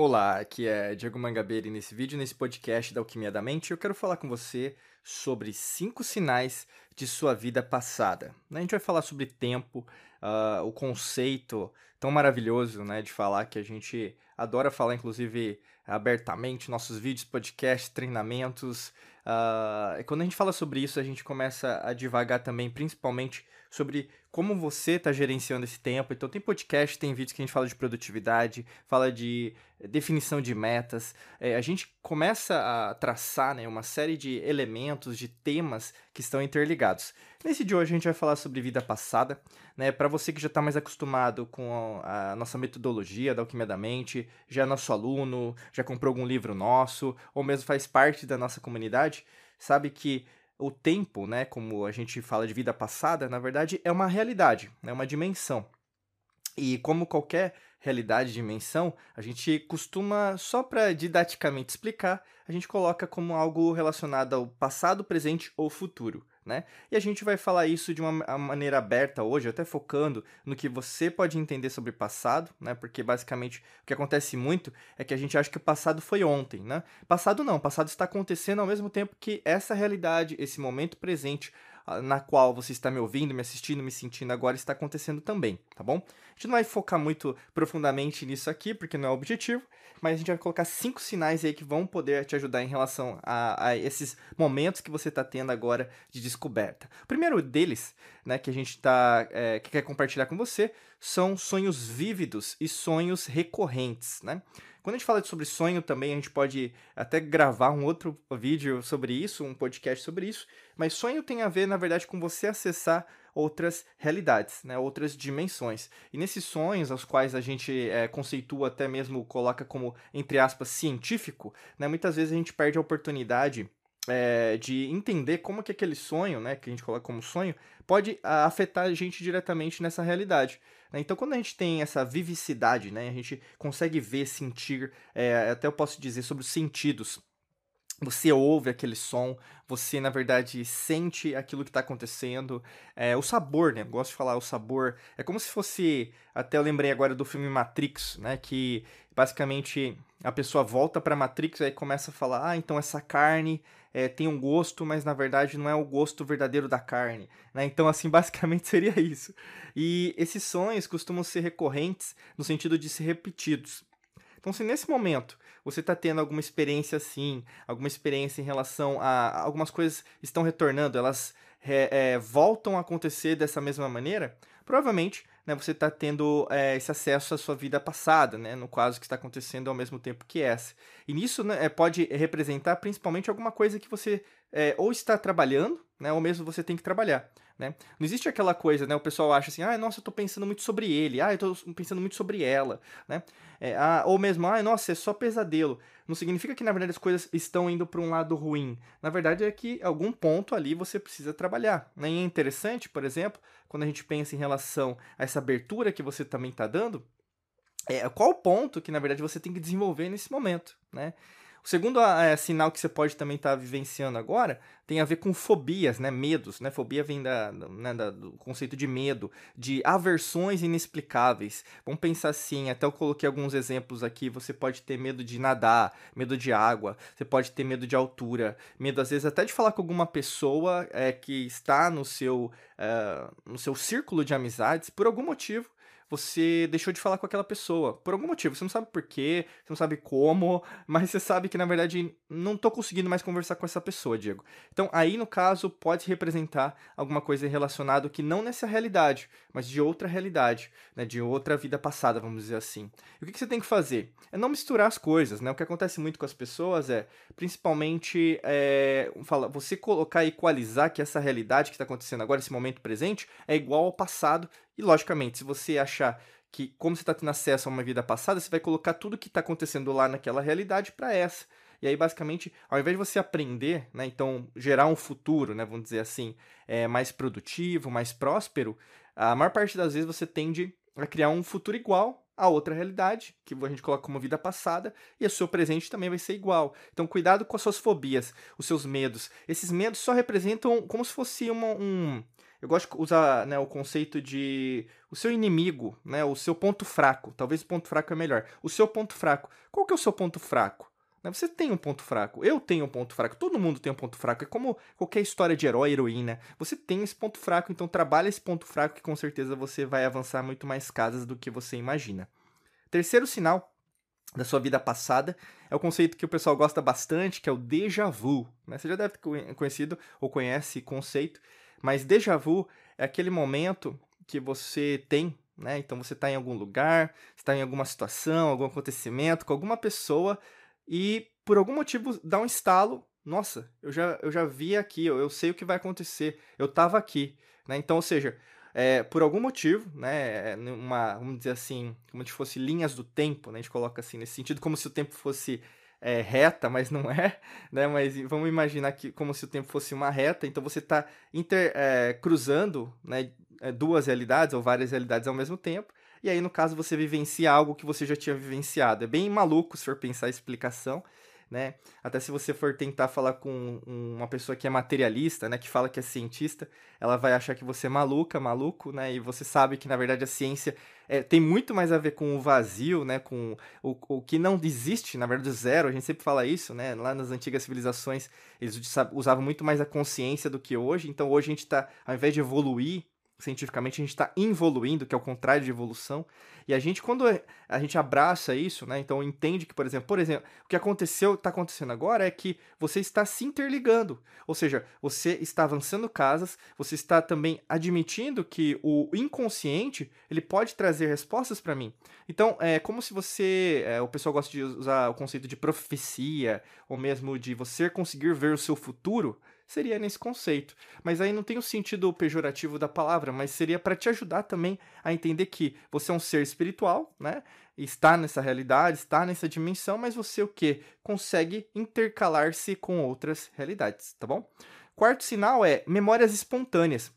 Olá, aqui é Diego Mangabeira e nesse vídeo, nesse podcast da Alquimia da Mente, eu quero falar com você sobre cinco sinais de sua vida passada. A gente vai falar sobre tempo, uh, o conceito tão maravilhoso né, de falar que a gente adora falar, inclusive, abertamente, nossos vídeos, podcasts, treinamentos. Uh, quando a gente fala sobre isso, a gente começa a divagar também, principalmente sobre como você está gerenciando esse tempo. Então, tem podcast, tem vídeos que a gente fala de produtividade, fala de definição de metas. É, a gente começa a traçar né, uma série de elementos, de temas que estão interligados. Nesse de hoje, a gente vai falar sobre vida passada. Né, Para você que já está mais acostumado com a, a nossa metodologia da Alquimia da Mente, já é nosso aluno, já comprou algum livro nosso, ou mesmo faz parte da nossa comunidade, sabe que o tempo, né, como a gente fala de vida passada, na verdade é uma realidade, é uma dimensão. E como qualquer realidade, dimensão, a gente costuma, só para didaticamente explicar, a gente coloca como algo relacionado ao passado, presente ou futuro né? E a gente vai falar isso de uma maneira aberta hoje, até focando no que você pode entender sobre passado, né? Porque basicamente o que acontece muito é que a gente acha que o passado foi ontem, né? Passado não, passado está acontecendo ao mesmo tempo que essa realidade, esse momento presente na qual você está me ouvindo, me assistindo, me sentindo agora está acontecendo também, tá bom? A gente não vai focar muito profundamente nisso aqui, porque não é o objetivo, mas a gente vai colocar cinco sinais aí que vão poder te ajudar em relação a, a esses momentos que você está tendo agora de descoberta. O primeiro deles, né, que a gente tá, é, que quer compartilhar com você, são sonhos vívidos e sonhos recorrentes, né? Quando a gente fala sobre sonho também, a gente pode até gravar um outro vídeo sobre isso, um podcast sobre isso, mas sonho tem a ver, na verdade, com você acessar outras realidades, né, outras dimensões. E nesses sonhos, aos quais a gente é, conceitua, até mesmo coloca como, entre aspas, científico, né, muitas vezes a gente perde a oportunidade é, de entender como que aquele sonho, né, que a gente coloca como sonho, pode afetar a gente diretamente nessa realidade. Né? Então, quando a gente tem essa vivicidade, né, a gente consegue ver, sentir, é, até eu posso dizer sobre os sentidos. Você ouve aquele som, você na verdade sente aquilo que está acontecendo. É, o sabor, né? Eu gosto de falar o sabor. É como se fosse. Até lembrei agora do filme Matrix, né? Que basicamente a pessoa volta para Matrix e começa a falar: ah, então essa carne é, tem um gosto, mas na verdade não é o gosto verdadeiro da carne. Né? Então, assim, basicamente seria isso. E esses sonhos costumam ser recorrentes no sentido de ser repetidos. Então, se nesse momento você está tendo alguma experiência assim, alguma experiência em relação a algumas coisas estão retornando, elas é, é, voltam a acontecer dessa mesma maneira, provavelmente né, você está tendo é, esse acesso à sua vida passada, né, no caso que está acontecendo ao mesmo tempo que essa. E nisso né, é, pode representar principalmente alguma coisa que você é, ou está trabalhando, né, ou mesmo você tem que trabalhar. Né? Não existe aquela coisa, né? O pessoal acha assim, ah, nossa, eu tô pensando muito sobre ele, ah, eu tô pensando muito sobre ela, né? É, ah, ou mesmo, ah, nossa, é só pesadelo. Não significa que, na verdade, as coisas estão indo para um lado ruim. Na verdade, é que algum ponto ali você precisa trabalhar. Né? E é interessante, por exemplo, quando a gente pensa em relação a essa abertura que você também está dando, é, qual o ponto que, na verdade, você tem que desenvolver nesse momento, né? O segundo é, sinal que você pode também estar tá vivenciando agora tem a ver com fobias, né? Medos, né? Fobia vem da, né, da, do conceito de medo, de aversões inexplicáveis. Vamos pensar assim, até eu coloquei alguns exemplos aqui. Você pode ter medo de nadar, medo de água, você pode ter medo de altura, medo às vezes até de falar com alguma pessoa é, que está no seu, é, no seu círculo de amizades por algum motivo você deixou de falar com aquela pessoa. Por algum motivo. Você não sabe porquê, você não sabe como, mas você sabe que, na verdade, não tô conseguindo mais conversar com essa pessoa, Diego. Então, aí, no caso, pode representar alguma coisa relacionada que não nessa realidade, mas de outra realidade, né? De outra vida passada, vamos dizer assim. E o que, você tem que fazer? É não misturar as coisas, né? O que acontece muito com as pessoas é, principalmente, é, fala, você colocar e equalizar que essa realidade que está acontecendo agora, esse momento presente, é igual ao passado e, logicamente, se você achar que, como você está tendo acesso a uma vida passada, você vai colocar tudo que está acontecendo lá naquela realidade para essa. E aí, basicamente, ao invés de você aprender, né, então gerar um futuro, né, vamos dizer assim, é, mais produtivo, mais próspero, a maior parte das vezes você tende a criar um futuro igual a outra realidade, que a gente coloca como vida passada, e o seu presente também vai ser igual. Então, cuidado com as suas fobias, os seus medos. Esses medos só representam como se fosse uma, um, eu gosto de usar né, o conceito de o seu inimigo, né, o seu ponto fraco. Talvez o ponto fraco é melhor. O seu ponto fraco. Qual que é o seu ponto fraco? Né, você tem um ponto fraco, eu tenho um ponto fraco, todo mundo tem um ponto fraco. É como qualquer história de herói, heroína. Você tem esse ponto fraco, então trabalha esse ponto fraco que com certeza você vai avançar muito mais casas do que você imagina. Terceiro sinal da sua vida passada é o conceito que o pessoal gosta bastante, que é o déjà vu. Né? Você já deve ter conhecido ou conhece conceito, mas déjà vu é aquele momento que você tem, né? Então você está em algum lugar, está em alguma situação, algum acontecimento com alguma pessoa e por algum motivo dá um estalo. Nossa, eu já, eu já vi aqui, eu, eu sei o que vai acontecer, eu estava aqui. Né? Então, ou seja, é, por algum motivo, né, uma, vamos dizer assim, como se fosse linhas do tempo, né, a gente coloca assim nesse sentido, como se o tempo fosse é, reta, mas não é, né? Mas vamos imaginar que como se o tempo fosse uma reta, então você está é, cruzando né, é, duas realidades ou várias realidades ao mesmo tempo, e aí no caso você vivencia algo que você já tinha vivenciado. É bem maluco se for pensar a explicação, né? Até se você for tentar falar com uma pessoa que é materialista, né, que fala que é cientista, ela vai achar que você é maluca, maluco, né? E você sabe que na verdade a ciência é, tem muito mais a ver com o vazio, né? Com o, o que não existe, na verdade, o zero. A gente sempre fala isso, né? Lá nas antigas civilizações eles usavam muito mais a consciência do que hoje. Então hoje a gente está, ao invés de evoluir cientificamente a gente está evoluindo, que é o contrário de evolução. E a gente, quando a gente abraça isso, né? Então entende que, por exemplo, por exemplo, o que aconteceu, está acontecendo agora é que você está se interligando. Ou seja, você está avançando casas, você está também admitindo que o inconsciente ele pode trazer respostas para mim. Então, é como se você. É, o pessoal gosta de usar o conceito de profecia, ou mesmo de você conseguir ver o seu futuro seria nesse conceito. Mas aí não tem o sentido pejorativo da palavra, mas seria para te ajudar também a entender que você é um ser espiritual, né? Está nessa realidade, está nessa dimensão, mas você o que? Consegue intercalar-se com outras realidades, tá bom? Quarto sinal é memórias espontâneas.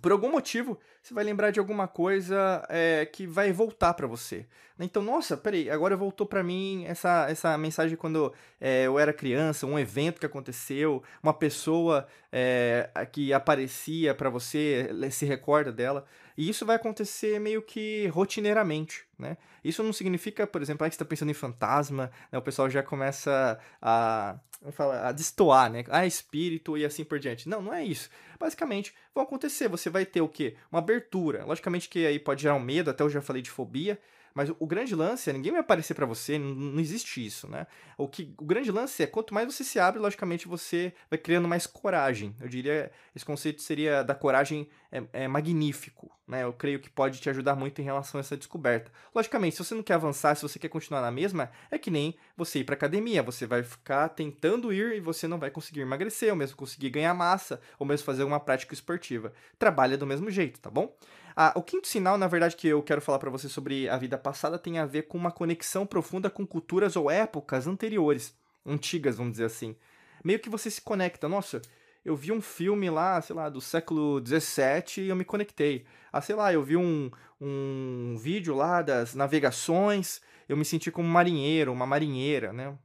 Por algum motivo, você vai lembrar de alguma coisa é, que vai voltar para você. Então, nossa, peraí, agora voltou para mim essa, essa mensagem quando é, eu era criança, um evento que aconteceu, uma pessoa é, que aparecia para você, se recorda dela. E isso vai acontecer meio que rotineiramente, né? Isso não significa, por exemplo, ah, que você está pensando em fantasma, né? o pessoal já começa a, falar, a destoar, né? Ah, espírito e assim por diante. Não, não é isso. Basicamente, vão acontecer. Você vai ter o quê? Uma abertura. Logicamente que aí pode gerar um medo, até eu já falei de fobia, mas o, grande lance é ninguém vai aparecer para você, não, não, existe isso, né? O, que, o grande lance é quanto mais você se abre, logicamente você vai criando mais coragem. Eu diria, esse conceito seria da coragem é, é magnífico, né? Eu creio que pode te ajudar muito em relação a essa descoberta. Logicamente, se você não quer avançar, se você quer continuar na mesma, é que nem você ir para academia, você vai ficar tentando ir e você não vai conseguir emagrecer, ou mesmo conseguir ganhar massa, ou mesmo fazer uma prática esportiva. Trabalha do mesmo jeito, tá bom? Ah, o quinto sinal, na verdade, que eu quero falar para você sobre a vida passada tem a ver com uma conexão profunda com culturas ou épocas anteriores, antigas, vamos dizer assim. Meio que você se conecta. Nossa, eu vi um filme lá, sei lá, do século XVII e eu me conectei. Ah, sei lá, eu vi um, um vídeo lá das navegações, eu me senti como um marinheiro, uma marinheira, né?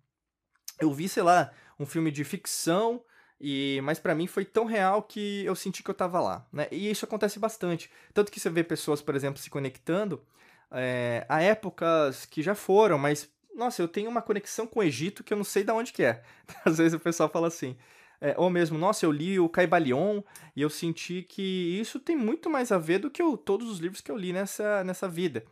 Eu vi, sei lá, um filme de ficção e, mas para mim foi tão real que eu senti que eu tava lá, né? E isso acontece bastante. Tanto que você vê pessoas, por exemplo, se conectando é, a épocas que já foram, mas, nossa, eu tenho uma conexão com o Egito que eu não sei de onde que é. Às vezes o pessoal fala assim, é, ou mesmo, nossa, eu li o Caibalion e eu senti que isso tem muito mais a ver do que eu, todos os livros que eu li nessa, nessa vida.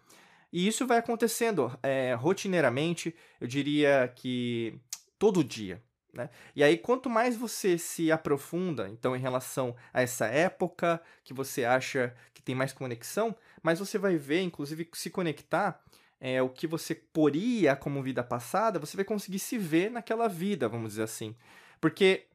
E isso vai acontecendo é, rotineiramente, eu diria que todo dia. Né? E aí, quanto mais você se aprofunda, então, em relação a essa época que você acha que tem mais conexão, mais você vai ver, inclusive, se conectar é, o que você poria como vida passada, você vai conseguir se ver naquela vida, vamos dizer assim. Porque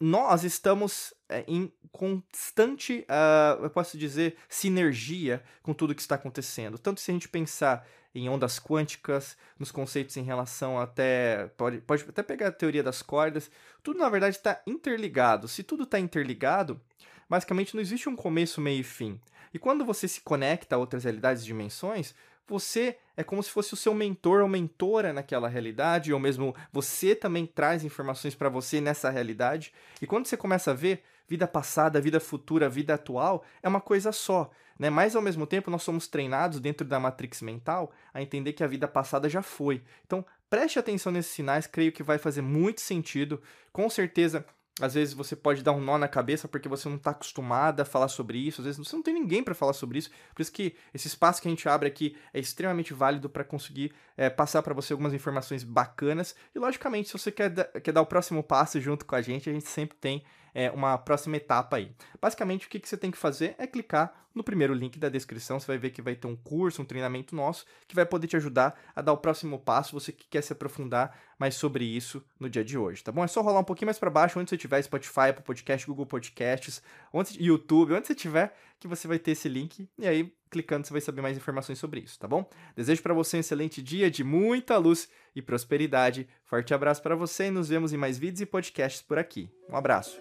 nós estamos é, em constante, uh, eu posso dizer, sinergia com tudo que está acontecendo. Tanto se a gente pensar em ondas quânticas, nos conceitos em relação até. Pode, pode até pegar a teoria das cordas. Tudo, na verdade, está interligado. Se tudo está interligado, basicamente não existe um começo, meio e fim. E quando você se conecta a outras realidades e dimensões, você é como se fosse o seu mentor ou mentora naquela realidade, ou mesmo você também traz informações para você nessa realidade. E quando você começa a ver vida passada, vida futura, vida atual é uma coisa só. Né? Mas ao mesmo tempo, nós somos treinados dentro da matrix mental a entender que a vida passada já foi. Então, preste atenção nesses sinais, creio que vai fazer muito sentido. Com certeza, às vezes você pode dar um nó na cabeça porque você não está acostumado a falar sobre isso, às vezes você não tem ninguém para falar sobre isso. Por isso que esse espaço que a gente abre aqui é extremamente válido para conseguir é, passar para você algumas informações bacanas. E logicamente, se você quer, quer dar o próximo passo junto com a gente, a gente sempre tem é, uma próxima etapa aí. Basicamente, o que, que você tem que fazer é clicar no primeiro link da descrição. Você vai ver que vai ter um curso, um treinamento nosso, que vai poder te ajudar a dar o próximo passo, você que quer se aprofundar mais sobre isso no dia de hoje, tá bom? É só rolar um pouquinho mais para baixo, onde você tiver Spotify, Apple Podcast, Google Podcasts, onde, YouTube, onde você tiver, que você vai ter esse link. E aí, clicando, você vai saber mais informações sobre isso, tá bom? Desejo para você um excelente dia de muita luz e prosperidade. Forte abraço para você e nos vemos em mais vídeos e podcasts por aqui. Um abraço.